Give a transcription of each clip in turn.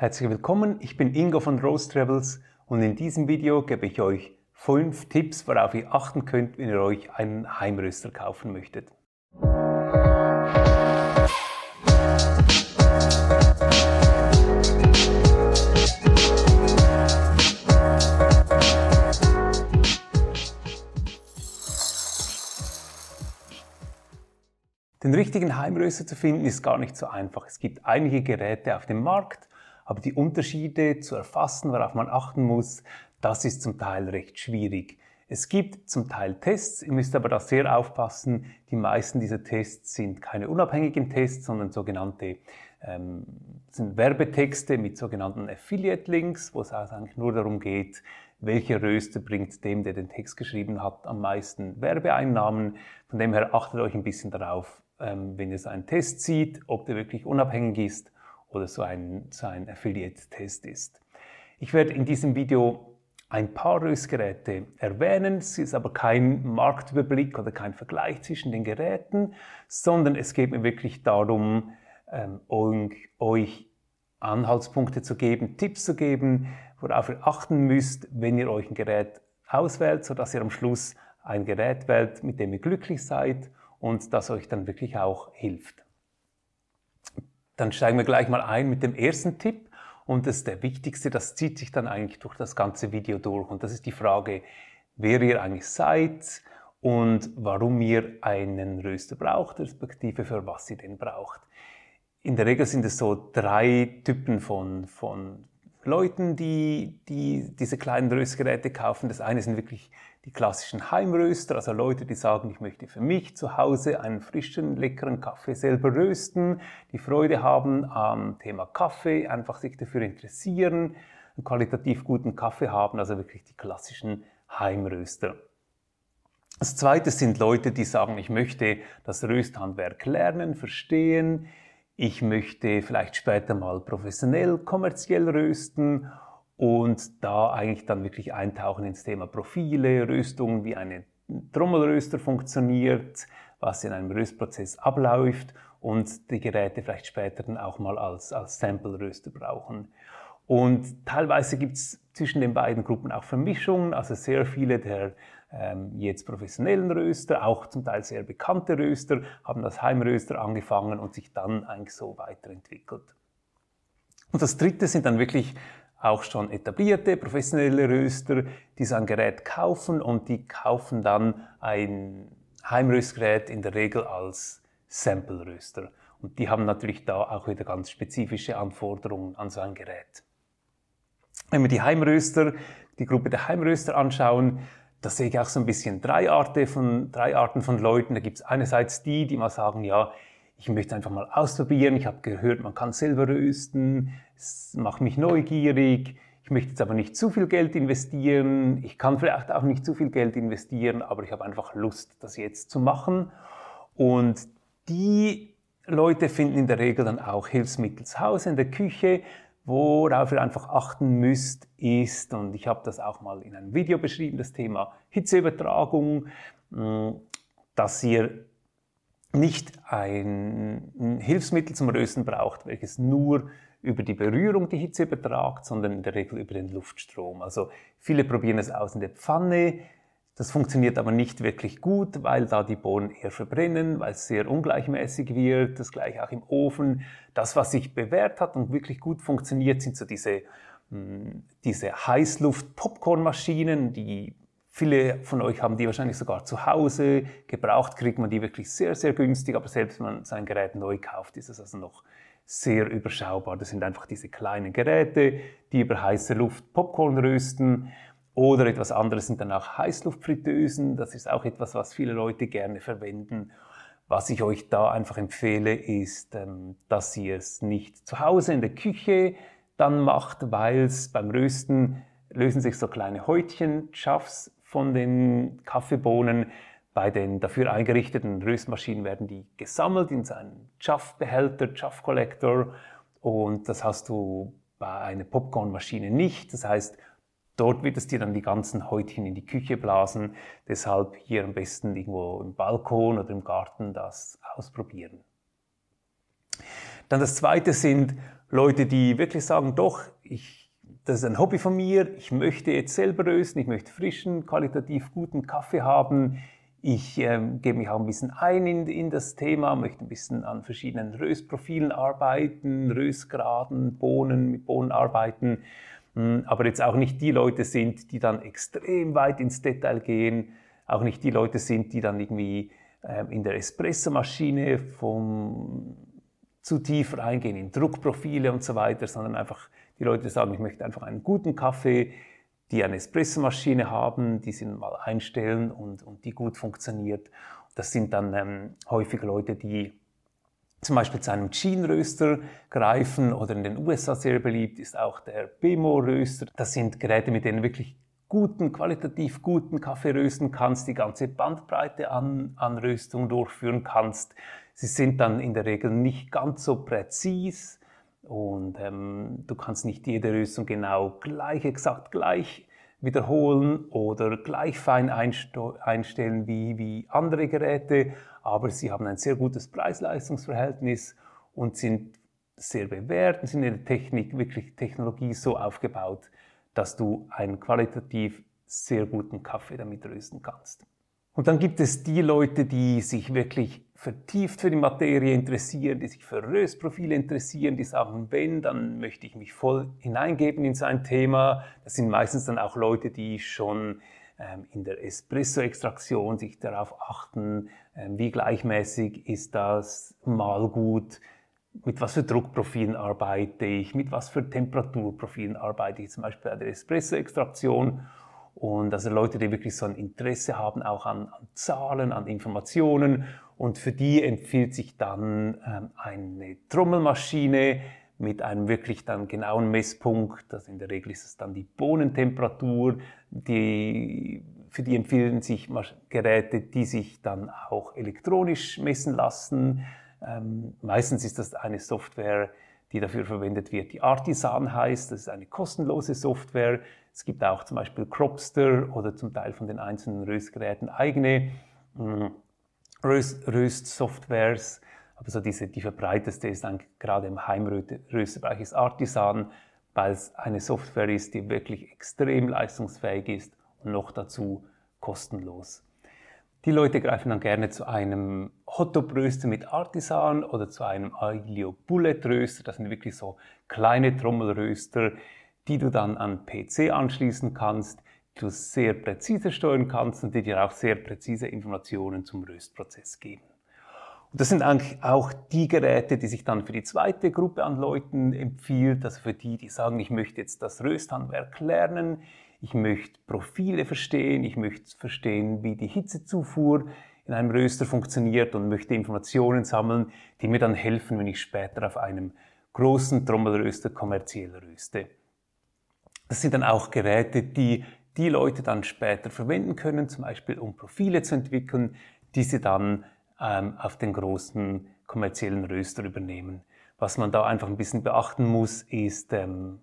Herzlich willkommen, ich bin Ingo von Rose Travels und in diesem Video gebe ich euch fünf Tipps, worauf ihr achten könnt, wenn ihr euch einen Heimröster kaufen möchtet. Den richtigen Heimröster zu finden ist gar nicht so einfach. Es gibt einige Geräte auf dem Markt, aber die Unterschiede zu erfassen, worauf man achten muss, das ist zum Teil recht schwierig. Es gibt zum Teil Tests, ihr müsst aber da sehr aufpassen. Die meisten dieser Tests sind keine unabhängigen Tests, sondern sogenannte ähm, sind Werbetexte mit sogenannten Affiliate-Links, wo es also eigentlich nur darum geht, welcher Röster bringt dem, der den Text geschrieben hat, am meisten Werbeeinnahmen. Von dem her achtet euch ein bisschen darauf, ähm, wenn ihr so einen Test sieht, ob der wirklich unabhängig ist oder so ein, so ein Affiliate-Test ist. Ich werde in diesem Video ein paar Röstgeräte erwähnen. Es ist aber kein Marktüberblick oder kein Vergleich zwischen den Geräten, sondern es geht mir wirklich darum, ähm, euch Anhaltspunkte zu geben, Tipps zu geben, worauf ihr achten müsst, wenn ihr euch ein Gerät auswählt, sodass ihr am Schluss ein Gerät wählt, mit dem ihr glücklich seid und das euch dann wirklich auch hilft. Dann steigen wir gleich mal ein mit dem ersten Tipp. Und das ist der wichtigste, das zieht sich dann eigentlich durch das ganze Video durch. Und das ist die Frage, wer ihr eigentlich seid und warum ihr einen Röster braucht, respektive für was ihr den braucht. In der Regel sind es so drei Typen von, von Leuten, die, die diese kleinen Röstgeräte kaufen. Das eine sind wirklich die klassischen Heimröster, also Leute, die sagen, ich möchte für mich zu Hause einen frischen, leckeren Kaffee selber rösten, die Freude haben am Thema Kaffee, einfach sich dafür interessieren, einen qualitativ guten Kaffee haben, also wirklich die klassischen Heimröster. Das zweite sind Leute, die sagen, ich möchte das Rösthandwerk lernen, verstehen, ich möchte vielleicht später mal professionell, kommerziell rösten und da eigentlich dann wirklich eintauchen ins Thema Profile, Röstung, wie eine Trommelröster funktioniert, was in einem Röstprozess abläuft und die Geräte vielleicht später dann auch mal als, als Sample-Röster brauchen. Und teilweise gibt es zwischen den beiden Gruppen auch Vermischungen, also sehr viele der ähm, jetzt professionellen Röster, auch zum Teil sehr bekannte Röster, haben als Heimröster angefangen und sich dann eigentlich so weiterentwickelt. Und das dritte sind dann wirklich auch schon etablierte professionelle Röster, die so ein Gerät kaufen und die kaufen dann ein Heimröstgerät in der Regel als Sample-Röster. Und die haben natürlich da auch wieder ganz spezifische Anforderungen an so ein Gerät. Wenn wir die Heimröster, die Gruppe der Heimröster anschauen, da sehe ich auch so ein bisschen drei Arten von, drei Arten von Leuten. Da gibt es einerseits die, die mal sagen, ja, ich möchte einfach mal ausprobieren. Ich habe gehört, man kann selber rösten. Es macht mich neugierig. Ich möchte jetzt aber nicht zu viel Geld investieren. Ich kann vielleicht auch nicht zu viel Geld investieren, aber ich habe einfach Lust, das jetzt zu machen. Und die Leute finden in der Regel dann auch Hilfsmittel zu Hause in der Küche. Worauf ihr einfach achten müsst, ist, und ich habe das auch mal in einem Video beschrieben, das Thema Hitzeübertragung, dass ihr nicht ein Hilfsmittel zum Rösten braucht, welches nur über die Berührung die Hitze übertragt, sondern in der Regel über den Luftstrom. Also viele probieren es aus in der Pfanne. Das funktioniert aber nicht wirklich gut, weil da die Bohnen eher verbrennen, weil es sehr ungleichmäßig wird. Das gleiche auch im Ofen. Das, was sich bewährt hat und wirklich gut funktioniert, sind so diese, hm, diese Heißluft-Popcornmaschinen, die Viele von euch haben die wahrscheinlich sogar zu Hause. Gebraucht kriegt man die wirklich sehr, sehr günstig, aber selbst wenn man sein Gerät neu kauft, ist es also noch sehr überschaubar. Das sind einfach diese kleinen Geräte, die über heiße Luft Popcorn rösten. Oder etwas anderes sind dann auch Heißluftfritteusen. Das ist auch etwas, was viele Leute gerne verwenden. Was ich euch da einfach empfehle, ist, ähm, dass ihr es nicht zu Hause in der Küche dann macht, weil es beim Rösten lösen sich so kleine Häutchen, Schaffs von den Kaffeebohnen. Bei den dafür eingerichteten Röstmaschinen werden die gesammelt in so einen Chaff-Behälter, Chaff-Collector. Und das hast du bei einer Popcornmaschine nicht. Das heißt, dort wird es dir dann die ganzen Häutchen in die Küche blasen. Deshalb hier am besten irgendwo im Balkon oder im Garten das ausprobieren. Dann das zweite sind Leute, die wirklich sagen, doch, ich, das ist ein Hobby von mir, ich möchte jetzt selber rösten, ich möchte frischen, qualitativ guten Kaffee haben, ich ähm, gebe mich auch ein bisschen ein in, in, das Thema, möchte ein bisschen an verschiedenen Röstprofilen arbeiten, Röstgraden, Bohnen, mit Bohnen arbeiten, hm, aber jetzt auch nicht die Leute sind, die dann extrem weit ins Detail gehen, auch nicht die Leute sind, die dann irgendwie ähm, in der Espressomaschine vom zu tief reingehen in Druckprofile und so weiter, sondern einfach die Leute sagen, ich möchte einfach einen guten Kaffee, die eine Espressomaschine haben, die sie mal einstellen und, und die gut funktioniert. Das sind dann ähm, häufig Leute, die zum Beispiel zu einem Gene-Röster greifen oder in den USA sehr beliebt ist auch der Bemo-Röster. Das sind Geräte, mit denen wirklich guten, qualitativ guten Kaffee rösten kannst, die ganze Bandbreite an, an Röstung durchführen kannst. Sie sind dann in der Regel nicht ganz so präzis und ähm, du kannst nicht jede Röstung genau gleich, exakt gleich wiederholen oder gleich fein einstellen wie, wie andere Geräte, aber sie haben ein sehr gutes Preis-Leistungs-Verhältnis und sind sehr bewährt und sind in der Technik, wirklich Technologie so aufgebaut, dass du einen qualitativ sehr guten Kaffee damit rösten kannst. Und dann gibt es die Leute, die sich wirklich vertieft für die Materie interessieren, die sich für Röstprofile interessieren, die sagen, wenn, dann möchte ich mich voll hineingeben in sein Thema. Das sind meistens dann auch Leute, die schon ähm, in der Espresso-Extraktion sich darauf achten, ähm, wie gleichmäßig ist das mal gut, mit was für Druckprofilen arbeite ich, mit was für Temperaturprofilen arbeite ich, zum Beispiel bei der Espresso-Extraktion. Und also Leute, die wirklich so ein Interesse haben, auch an, an Zahlen, an Informationen. Und für die empfiehlt sich dann ähm, eine Trommelmaschine mit einem wirklich dann genauen Messpunkt. Also in der Regel ist es dann die Bohnentemperatur. Die, für die empfehlen sich Geräte, die sich dann auch elektronisch messen lassen. Ähm, meistens ist das eine Software, die dafür verwendet wird, die Artisan heißt. Das ist eine kostenlose Software. Es gibt auch zum Beispiel Cropster oder zum Teil von den einzelnen Röstgeräten eigene hm, Röstsoftwares. Aber so diese, die verbreiteste ist dann gerade im Heimrösterbereich ist Artisan, weil es eine Software ist, die wirklich extrem leistungsfähig ist und noch dazu kostenlos. Die Leute greifen dann gerne zu einem Hotdog-Röster mit Artisan oder zu einem Aglio Bullet Röster. Das sind wirklich so kleine Trommelröster, die du dann an PC anschließen kannst, du sehr präzise steuern kannst und die dir auch sehr präzise Informationen zum Röstprozess geben. Und das sind eigentlich auch die Geräte, die sich dann für die zweite Gruppe an Leuten empfiehlt, also für die, die sagen, ich möchte jetzt das Rösthandwerk lernen, ich möchte Profile verstehen, ich möchte verstehen, wie die Hitzezufuhr in einem Röster funktioniert und möchte Informationen sammeln, die mir dann helfen, wenn ich später auf einem großen Trommelröster kommerziell röste. Das sind dann auch Geräte, die die Leute dann später verwenden können, zum Beispiel um Profile zu entwickeln, die sie dann ähm, auf den großen kommerziellen Röster übernehmen. Was man da einfach ein bisschen beachten muss, ist, ähm,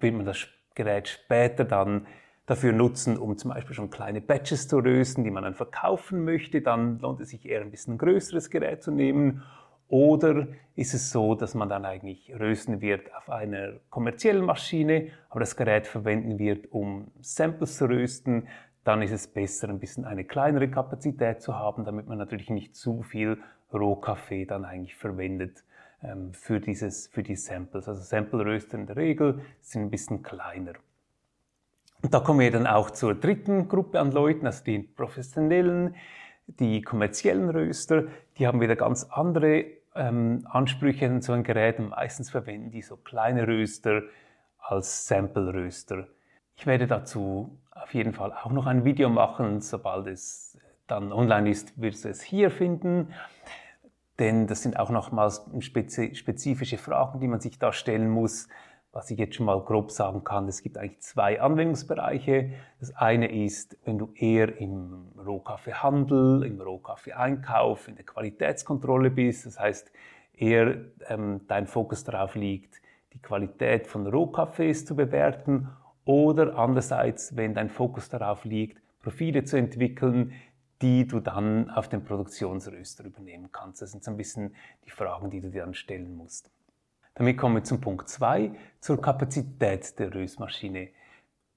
will man das Gerät später dann dafür nutzen, um zum Beispiel schon kleine Batches zu rösten, die man dann verkaufen möchte, dann lohnt es sich eher ein bisschen größeres Gerät zu nehmen. Oder ist es so, dass man dann eigentlich rösten wird auf einer kommerziellen Maschine, aber das Gerät verwenden wird, um Samples zu rösten, dann ist es besser, ein bisschen eine kleinere Kapazität zu haben, damit man natürlich nicht zu viel Rohkaffee dann eigentlich verwendet ähm, für, dieses, für die Samples. Also Sample-Röster in der Regel sind ein bisschen kleiner. Und da kommen wir dann auch zur dritten Gruppe an Leuten, also die professionellen, die kommerziellen Röster, die haben wieder ganz andere ähm, Ansprüche an so ein Gerät und meistens verwenden die so kleine Röster als Sample-Röster. Ich werde dazu auf jeden Fall auch noch ein Video machen, sobald es dann online ist, wirst du es hier finden denn das sind auch nochmals spezifische Fragen, die man sich da stellen muss. Was ich jetzt schon mal grob sagen kann, es gibt eigentlich zwei Anwendungsbereiche. Das eine ist, wenn du eher im Rohkaffeehandel, im Rohkaffeeeinkauf, in der Qualitätskontrolle bist, das heißt eher ähm, dein Fokus darauf liegt, die Qualität von Rohkaffees zu bewerten oder andererseits, wenn dein Fokus darauf liegt, Profile zu entwickeln, die du dann auf den Produktionsröster übernehmen kannst. Das sind so ein bisschen die Fragen, die du dir dann stellen musst. Damit kommen wir zum Punkt 2, zur Kapazität der Röstmaschine.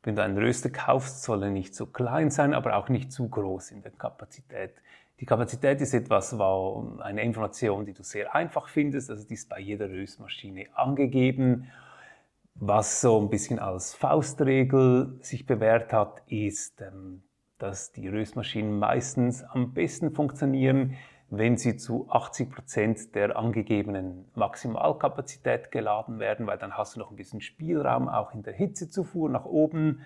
Wenn du einen Röster kaufst, soll er nicht zu klein sein, aber auch nicht zu groß in der Kapazität. Die Kapazität ist etwas, eine Information, die du sehr einfach findest. Also die ist bei jeder Röstmaschine angegeben. Was so ein bisschen als Faustregel sich bewährt hat, ist, ähm, dass die Röstmaschinen meistens am besten funktionieren, wenn sie zu 80 Prozent der angegebenen Maximalkapazität geladen werden, weil dann hast du noch ein bisschen Spielraum auch in der Hitzezufuhr nach oben.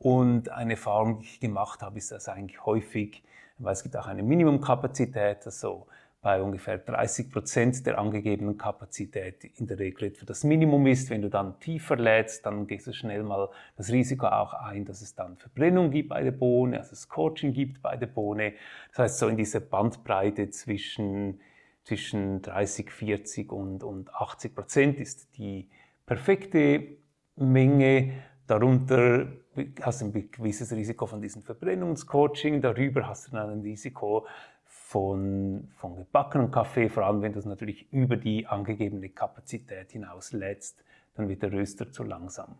Und eine Erfahrung, die ich gemacht habe, ist das eigentlich häufig, weil es gibt auch eine Minimumkapazität, also bei ungefähr 30 Prozent der angegebenen Kapazität in der Regel etwa das Minimum ist. Wenn du dann tiefer lädst, dann gehst du schnell mal das Risiko auch ein, dass es dann Verbrennung gibt bei der Bohne, also Scorching gibt bei der Bohne. Das heißt, so in dieser Bandbreite zwischen, zwischen 30, 40 und, und 80 Prozent ist die perfekte Menge. Darunter hast du ein gewisses Risiko von diesem Verbrennungscoaching, darüber hast du dann ein Risiko von, von gebackenem Kaffee, vor allem wenn du es natürlich über die angegebene Kapazität hinaus lädst, dann wird der Röster zu langsam.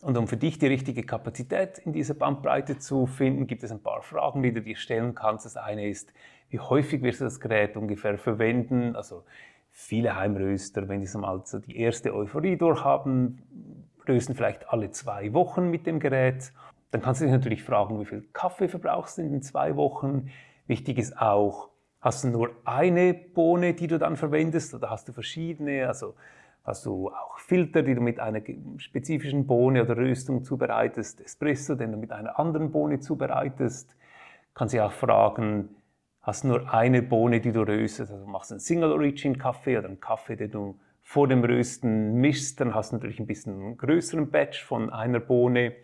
Und um für dich die richtige Kapazität in dieser Bandbreite zu finden, gibt es ein paar Fragen, die du dir stellen kannst. Das eine ist, wie häufig wirst du das Gerät ungefähr verwenden? Also viele Heimröster, wenn sie mal so die erste Euphorie durchhaben, rösten vielleicht alle zwei Wochen mit dem Gerät. Dann kannst du dich natürlich fragen, wie viel Kaffee verbrauchst du in den zwei Wochen? Wichtig ist auch, hast du nur eine Bohne, die du dann verwendest oder hast du verschiedene? Also hast du auch Filter, die du mit einer spezifischen Bohne oder Röstung zubereitest, Espresso, den du mit einer anderen Bohne zubereitest. Kannst du auch fragen, hast du nur eine Bohne, die du röstest, also machst du einen Single Origin Kaffee oder einen Kaffee, den du vor dem Rösten mischst, dann hast du natürlich ein bisschen einen größeren Batch von einer Bohne.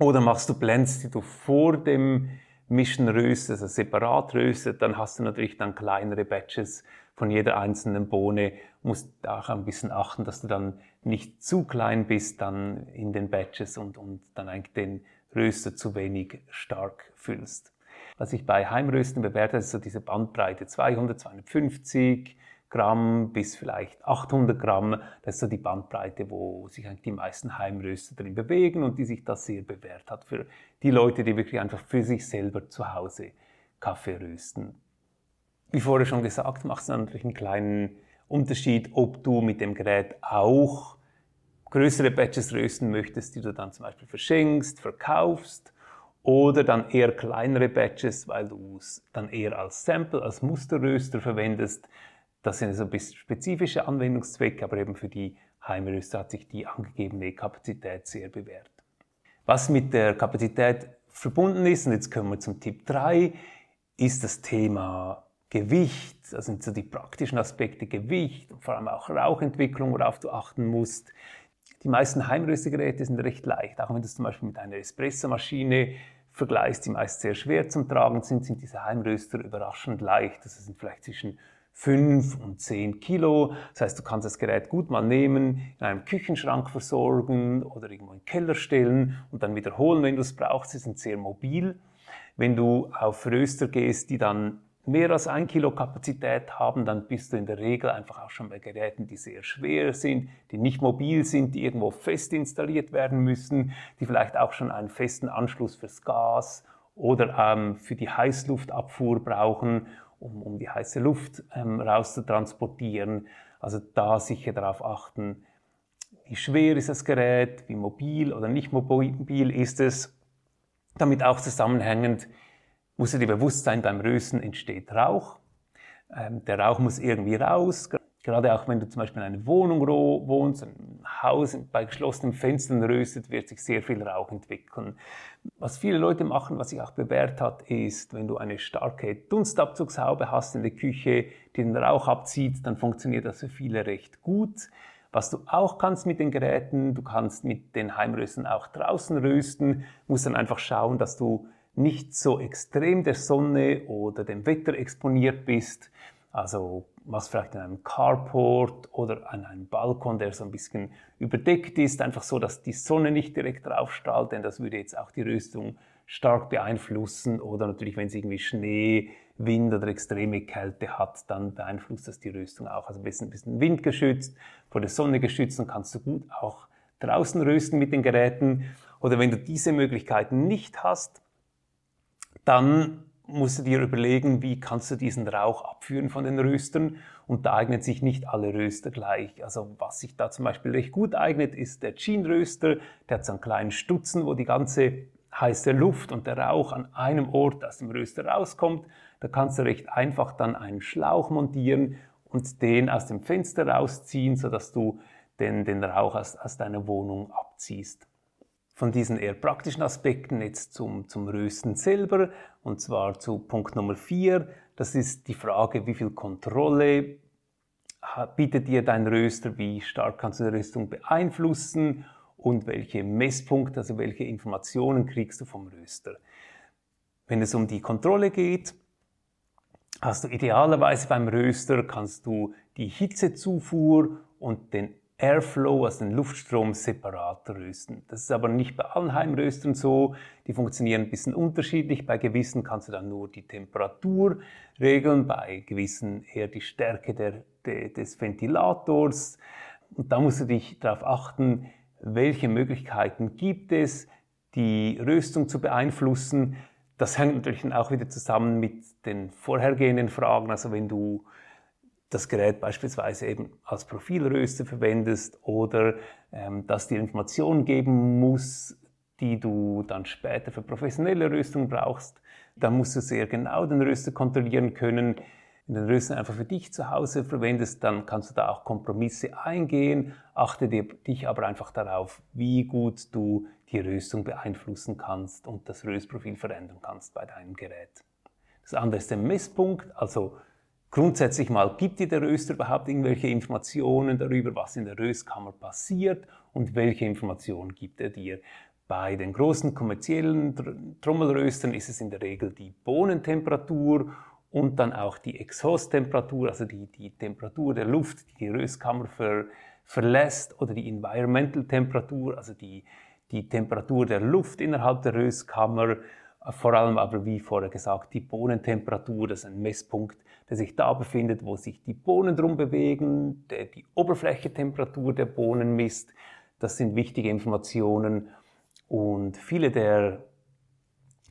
Oder machst du Blends, die du vor dem Mischen röstest, also separat röstet, dann hast du natürlich dann kleinere Batches von jeder einzelnen Bohne. Musst auch ein bisschen achten, dass du dann nicht zu klein bist dann in den Batches und, und dann eigentlich den Röster zu wenig stark füllst. Was ich bei Heimrösten bewerte, ist so diese Bandbreite 200, 250, Gramm bis vielleicht 800 Gramm. Das ist so die Bandbreite, wo sich eigentlich die meisten Heimröster drin bewegen und die sich das sehr bewährt hat für die Leute, die wirklich einfach für sich selber zu Hause Kaffee rösten. Wie vorher schon gesagt, macht es natürlich einen kleinen Unterschied, ob du mit dem Gerät auch größere Batches rösten möchtest, die du dann zum Beispiel verschenkst, verkaufst oder dann eher kleinere Batches, weil du es dann eher als Sample, als Musterröster verwendest, das sind so ein bisschen spezifische Anwendungszwecke, aber eben für die Heimröster hat sich die angegebene Kapazität sehr bewährt. Was mit der Kapazität verbunden ist, und jetzt kommen wir zum Tipp 3, ist das Thema Gewicht, das sind so die praktischen Aspekte Gewicht und vor allem auch Rauchentwicklung, worauf du achten musst. Die meisten Heimröstergeräte sind recht leicht, auch wenn du es zum Beispiel mit einer Espressomaschine vergleichst, die meist sehr schwer zum Tragen sind, sind diese Heimröster überraschend leicht. Das sind vielleicht zwischen 5 und 10 Kilo. Das heißt, du kannst das Gerät gut mal nehmen, in einem Küchenschrank versorgen oder irgendwo in den Keller stellen und dann wiederholen, wenn du es brauchst. Sie sind sehr mobil. Wenn du auf Röster gehst, die dann mehr als ein Kilo Kapazität haben, dann bist du in der Regel einfach auch schon bei Geräten, die sehr schwer sind, die nicht mobil sind, die irgendwo fest installiert werden müssen, die vielleicht auch schon einen festen Anschluss fürs Gas oder ähm, für die Heißluftabfuhr brauchen um, um die heiße Luft ähm, rauszutransportieren. Also da sicher darauf achten, wie schwer ist das Gerät, wie mobil oder nicht mobil ist es. Damit auch zusammenhängend muss dir bewusst sein, beim Rösten entsteht Rauch. Ähm, der Rauch muss irgendwie raus. Gerade auch wenn du zum Beispiel in einer Wohnung wohnst, ein Haus bei geschlossenen Fenstern röstet, wird sich sehr viel Rauch entwickeln. Was viele Leute machen, was sich auch bewährt hat, ist, wenn du eine starke Dunstabzugshaube hast in der Küche, die den Rauch abzieht, dann funktioniert das für viele recht gut. Was du auch kannst mit den Geräten, du kannst mit den Heimrösten auch draußen rösten, musst dann einfach schauen, dass du nicht so extrem der Sonne oder dem Wetter exponiert bist. Also was vielleicht in einem Carport oder an einem Balkon, der so ein bisschen überdeckt ist, einfach so, dass die Sonne nicht direkt drauf strahlt, denn das würde jetzt auch die Röstung stark beeinflussen oder natürlich, wenn es irgendwie Schnee, Wind oder extreme Kälte hat, dann beeinflusst das die Röstung auch. Also ein bisschen, windgeschützt, vor der Sonne geschützt, dann kannst du gut auch draußen rösten mit den Geräten. Oder wenn du diese Möglichkeiten nicht hast, dann musst du dir überlegen, wie kannst du diesen Rauch abführen von den Röstern. Und da eignen sich nicht alle Röster gleich. Also was sich da zum Beispiel recht gut eignet, ist der Jean-Röster. Der hat so einen kleinen Stutzen, wo die ganze heiße Luft und der Rauch an einem Ort aus dem Röster rauskommt. Da kannst du recht einfach dann einen Schlauch montieren und den aus dem Fenster rausziehen, sodass du den, den Rauch aus, aus deiner Wohnung abziehst. Von diesen eher praktischen Aspekten jetzt zum, zum Rösten selber, und zwar zu Punkt Nummer 4. Das ist die Frage, wie viel Kontrolle bietet dir dein Röster, wie stark kannst du die Röstung beeinflussen und welche Messpunkte, also welche Informationen kriegst du vom Röster. Wenn es um die Kontrolle geht, hast du idealerweise beim Röster kannst du die Hitzezufuhr und den Airflow, also den Luftstrom, separat rösten. Das ist aber nicht bei allen Heimröstern so. Die funktionieren ein bisschen unterschiedlich. Bei gewissen kannst du dann nur die Temperatur regeln, bei gewissen eher die Stärke der, de, des Ventilators. Und da musst du dich darauf achten, welche Möglichkeiten gibt es, die Röstung zu beeinflussen. Das hängt natürlich auch wieder zusammen mit den vorhergehenden Fragen. Also wenn du das Gerät beispielsweise eben als Profilröster verwendest oder ähm, dass dir Informationen geben muss, die du dann später für professionelle Röstung brauchst, dann musst du sehr genau den Röster kontrollieren können. Wenn du den Röster einfach für dich zu Hause verwendest, dann kannst du da auch Kompromisse eingehen. Achte dir, dich aber einfach darauf, wie gut du die Röstung beeinflussen kannst und das Röstprofil verändern kannst bei deinem Gerät. Das andere ist der Messpunkt, also Grundsätzlich mal, gibt dir der Röster überhaupt irgendwelche Informationen darüber, was in der Röstkammer passiert und welche Informationen gibt er dir? Bei den großen kommerziellen Trommelröstern ist es in der Regel die Bohnentemperatur und dann auch die Exhausttemperatur, also die, die Temperatur der Luft, die die Röstkammer ver, verlässt, oder die Environmental Temperatur, also die, die Temperatur der Luft innerhalb der Röstkammer. Vor allem aber, wie vorher gesagt, die Bohnentemperatur, das ist ein Messpunkt, der sich da befindet, wo sich die Bohnen drum bewegen, der die Oberflächetemperatur der Bohnen misst. Das sind wichtige Informationen und viele der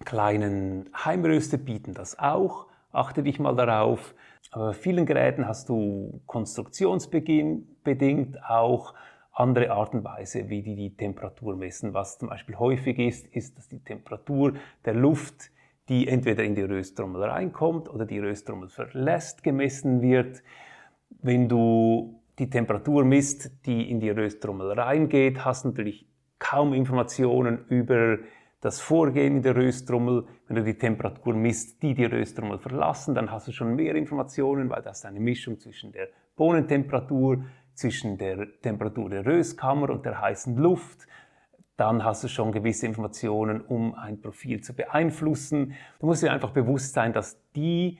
kleinen Heimröster bieten das auch. Achte dich mal darauf. Aber bei vielen Geräten hast du konstruktionsbedingt auch andere Art und Weise, wie die die Temperatur messen. Was zum Beispiel häufig ist, ist, dass die Temperatur der Luft die entweder in die Rösttrommel reinkommt oder die Rösttrommel verlässt, gemessen wird. Wenn du die Temperatur misst, die in die Rösttrommel reingeht, hast du natürlich kaum Informationen über das Vorgehen in der Rösttrommel. Wenn du die Temperatur misst, die die Rösttrommel verlassen, dann hast du schon mehr Informationen, weil das ist eine Mischung zwischen der Bohnentemperatur, zwischen der Temperatur der Röstkammer und der heißen Luft dann hast du schon gewisse Informationen, um ein Profil zu beeinflussen. Du musst dir einfach bewusst sein, dass die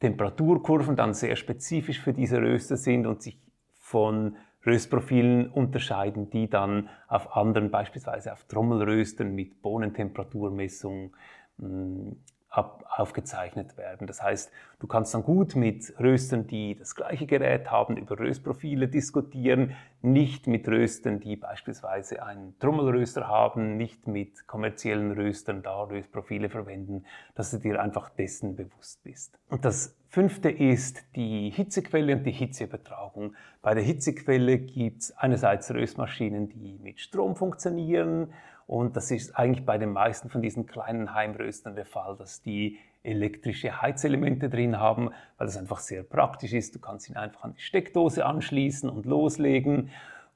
Temperaturkurven dann sehr spezifisch für diese Röster sind und sich von Röstprofilen unterscheiden, die dann auf anderen, beispielsweise auf Trommelröstern mit Bohnentemperaturmessung hm, ab, aufgezeichnet werden. Das heißt, du kannst dann gut mit Röstern, die das gleiche Gerät haben, über Röstprofile diskutieren, nicht mit Röstern, die beispielsweise einen Trommelröster haben, nicht mit kommerziellen Röstern da Röstprofile verwenden, dass du dir einfach dessen bewusst bist. Und das fünfte ist die Hitzequelle und die Hitzeübertragung. Bei der Hitzequelle gibt es einerseits Röstmaschinen, die mit Strom funktionieren und das ist eigentlich bei den meisten von diesen kleinen Heimröstern der Fall, dass die elektrische Heizelemente drin haben, weil das einfach sehr praktisch ist. Du kannst ihn einfach an die Steckdose anschließen und loslegen.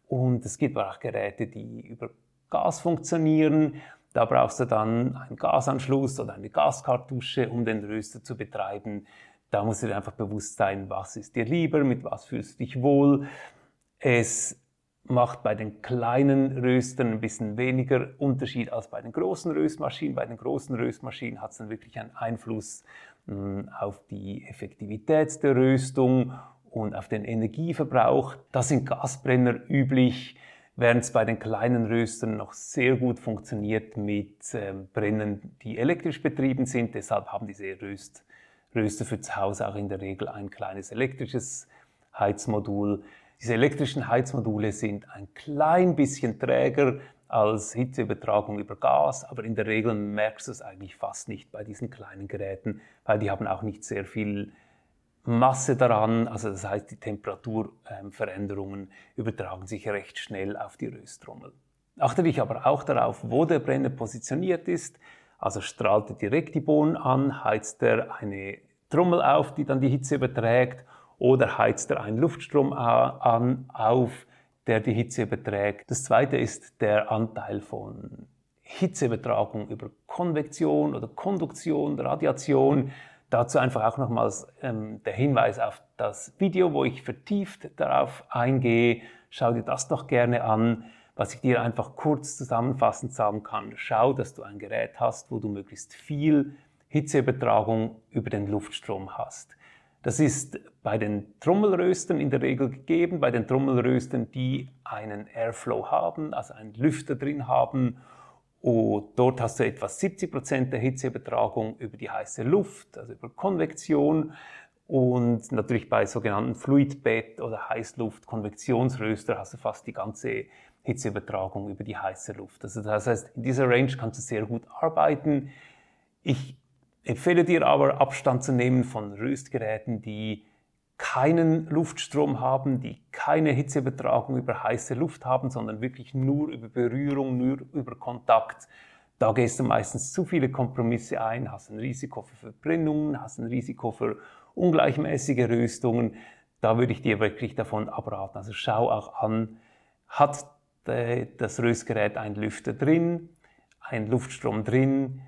Und es gibt auch Geräte, die über Gas funktionieren. Da brauchst du dann einen Gasanschluss oder eine Gaskartusche, um den Röster zu betreiben. Da musst du dir einfach bewusst sein, was ist dir lieber, mit was fühlst du dich wohl. Es macht bei den kleinen Röstern ein bisschen weniger Unterschied als bei den großen Röstmaschinen. Bei den großen Röstmaschinen hat es dann wirklich einen Einfluss hm, auf die Effektivität der Röstung und auf den Energieverbrauch. Da sind Gasbrenner üblich. während es bei den kleinen Röstern noch sehr gut funktioniert mit äh, Brennen, die elektrisch betrieben sind. Deshalb haben diese Röst, Röster für zu Hause auch in der Regel ein kleines elektrisches Heizmodul. Diese elektrischen Heizmodule sind ein klein bisschen träger als Hitzeübertragung über Gas, aber in der Regel merkst du es eigentlich fast nicht bei diesen kleinen Geräten, weil die haben auch nicht sehr viel Masse daran, also das heißt, die Temperaturveränderungen übertragen sich recht schnell auf die Rösttrommel. Achte dich aber auch darauf, wo der Brenner positioniert ist. Also strahlt er direkt die Bohnen an, heizt er eine Trommel auf, die dann die Hitze überträgt, oder heizt er einen Luftstrom an, auf, der die Hitze überträgt. Das zweite ist der Anteil von Hitzeübertragung über Konvektion oder Konduktion, Radiation. Dazu einfach auch nochmals ähm, der Hinweis auf das Video, wo ich vertieft darauf eingehe. Schau dir das doch gerne an. Was ich dir einfach kurz zusammenfassend sagen kann, schau, dass du ein Gerät hast, wo du möglichst viel Hitzeübertragung über den Luftstrom hast. Das ist bei den Trommelröstern in der Regel gegeben, bei den Trommelröstern, die einen Airflow haben, also einen Lüfter drin haben und dort hast du etwa 70 Prozent der Hitzeübertragung über die heiße Luft, also über Konvektion. Und natürlich bei sogenannten Fluidbett oder Heißluft-Konvektionsröster hast du fast die ganze Hitzeübertragung über die heiße Luft. Also das heißt, in dieser Range kannst du sehr gut arbeiten. Ich empfehle dir aber Abstand zu nehmen von Röstgeräten, die keinen Luftstrom haben, die keine Hitzeübertragung über heiße Luft haben, sondern wirklich nur über Berührung, nur über Kontakt. Da gehst du meistens zu viele Kompromisse ein, hast ein Risiko für Verbrennungen, hast ein Risiko für ungleichmäßige Röstungen. Da würde ich dir wirklich davon abraten. Also schau auch an, hat das Röstgerät einen Lüfter drin, einen Luftstrom drin,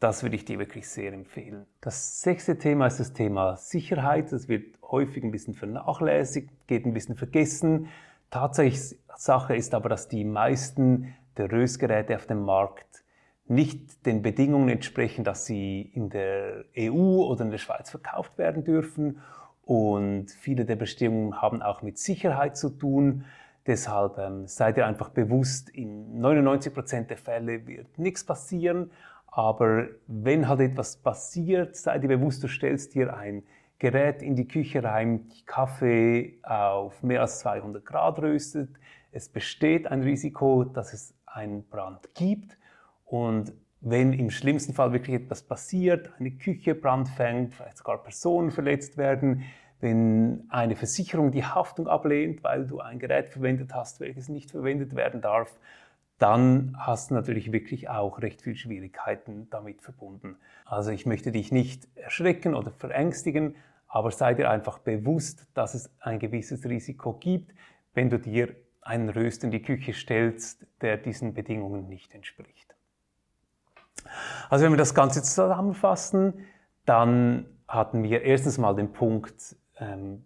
das würde ich dir wirklich sehr empfehlen. Das sechste Thema ist das Thema Sicherheit. Das wird häufig ein bisschen vernachlässigt, geht ein bisschen vergessen. Tatsache ist aber, dass die meisten der Röstgeräte auf dem Markt nicht den Bedingungen entsprechen, dass sie in der EU oder in der Schweiz verkauft werden dürfen. Und viele der Bestimmungen haben auch mit Sicherheit zu tun. Deshalb ähm, seid ihr einfach bewusst, in 99 Prozent der Fälle wird nichts passieren. Aber wenn halt etwas passiert, sei dir bewusst, du stellst dir ein Gerät in die Küche rein, die Kaffee auf mehr als 200 Grad röstet. Es besteht ein Risiko, dass es einen Brand gibt. Und wenn im schlimmsten Fall wirklich etwas passiert, eine Küche Brand fängt, vielleicht sogar Personen verletzt werden, wenn eine Versicherung die Haftung ablehnt, weil du ein Gerät verwendet hast, welches nicht verwendet werden darf, dann hast du natürlich wirklich auch recht viel Schwierigkeiten damit verbunden. Also ich möchte dich nicht erschrecken oder verängstigen, aber sei dir einfach bewusst, dass es ein gewisses Risiko gibt, wenn du dir einen Röst in die Küche stellst, der diesen Bedingungen nicht entspricht. Also wenn wir das Ganze zusammenfassen, dann hatten wir erstens mal den Punkt, ähm,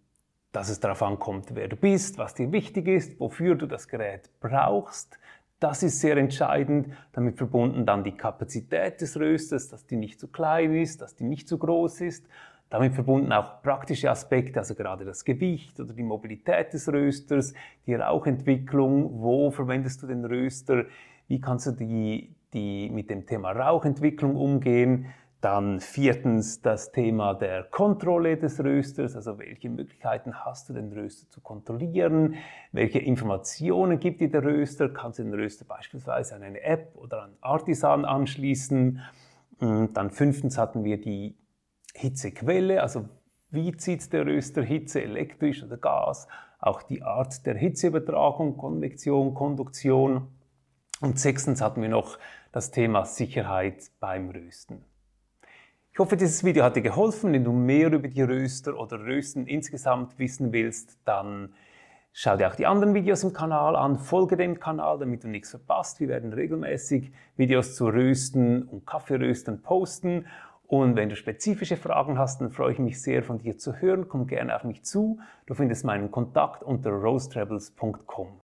dass es darauf ankommt, wer du bist, was dir wichtig ist, wofür du das Gerät brauchst. Das ist sehr entscheidend. Damit verbunden dann die Kapazität des Rösters, dass die nicht zu klein ist, dass die nicht zu groß ist. Damit verbunden auch praktische Aspekte, also gerade das Gewicht oder die Mobilität des Rösters, die Rauchentwicklung, wo verwendest du den Röster, wie kannst du die, die mit dem Thema Rauchentwicklung umgehen. Dann viertens das Thema der Kontrolle des Rösters, also welche Möglichkeiten hast du, den Röster zu kontrollieren, welche Informationen gibt dir der Röster, kannst du den Röster beispielsweise an eine App oder an Artisan anschließen. Und dann fünftens hatten wir die Hitzequelle, also wie zieht der Röster Hitze, elektrisch oder Gas, auch die Art der Hitzeübertragung, Konvektion, Konduktion. Und sechstens hatten wir noch das Thema Sicherheit beim Rösten. Ich hoffe, dieses Video hat dir geholfen. Wenn du mehr über die Röster oder Rösten insgesamt wissen willst, dann schau dir auch die anderen Videos im Kanal an, folge dem Kanal, damit du nichts verpasst. Wir werden regelmäßig Videos zu Rösten und Kaffeerösten posten. Und wenn du spezifische Fragen hast, dann freue ich mich sehr, von dir zu hören. Komm gerne auf mich zu. Du findest meinen Kontakt unter roastrebels.com.